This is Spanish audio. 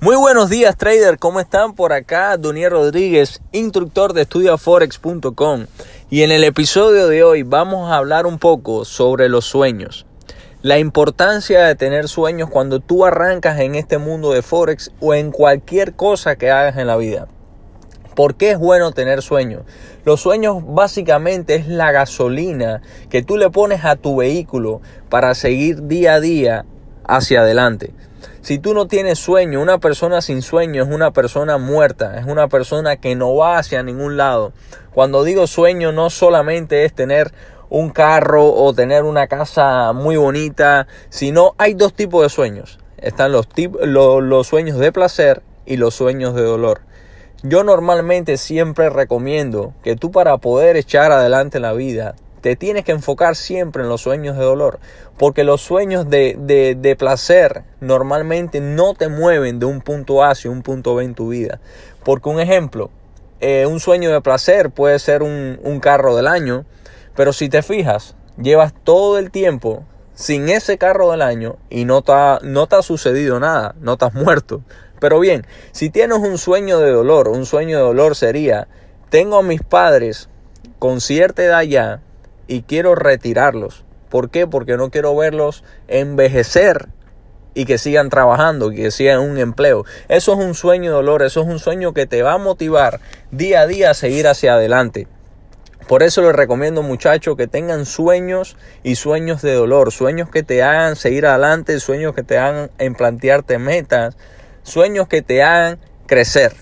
Muy buenos días trader, ¿cómo están? Por acá Donier Rodríguez, instructor de estudiaforex.com y en el episodio de hoy vamos a hablar un poco sobre los sueños. La importancia de tener sueños cuando tú arrancas en este mundo de Forex o en cualquier cosa que hagas en la vida. ¿Por qué es bueno tener sueños? Los sueños básicamente es la gasolina que tú le pones a tu vehículo para seguir día a día hacia adelante. Si tú no tienes sueño, una persona sin sueño es una persona muerta, es una persona que no va hacia ningún lado. Cuando digo sueño no solamente es tener un carro o tener una casa muy bonita, sino hay dos tipos de sueños. Están los, los sueños de placer y los sueños de dolor. Yo normalmente siempre recomiendo que tú para poder echar adelante la vida te tienes que enfocar siempre en los sueños de dolor, porque los sueños de, de, placer normalmente no te mueven de un punto A hacia un punto B en tu vida. Porque un ejemplo, eh, un sueño de placer puede ser un, un carro del año, pero si te fijas, llevas todo el tiempo sin ese carro del año y no no te ha sucedido nada, no te has muerto. Pero bien, si tienes un sueño de dolor, un sueño de dolor sería, tengo a mis padres con cierta edad ya, y quiero retirarlos. ¿Por qué? Porque no quiero verlos envejecer y que sigan trabajando, que sigan un empleo. Eso es un sueño de dolor, eso es un sueño que te va a motivar día a día a seguir hacia adelante. Por eso les recomiendo muchachos que tengan sueños y sueños de dolor, sueños que te hagan seguir adelante, sueños que te hagan en plantearte metas, sueños que te hagan crecer.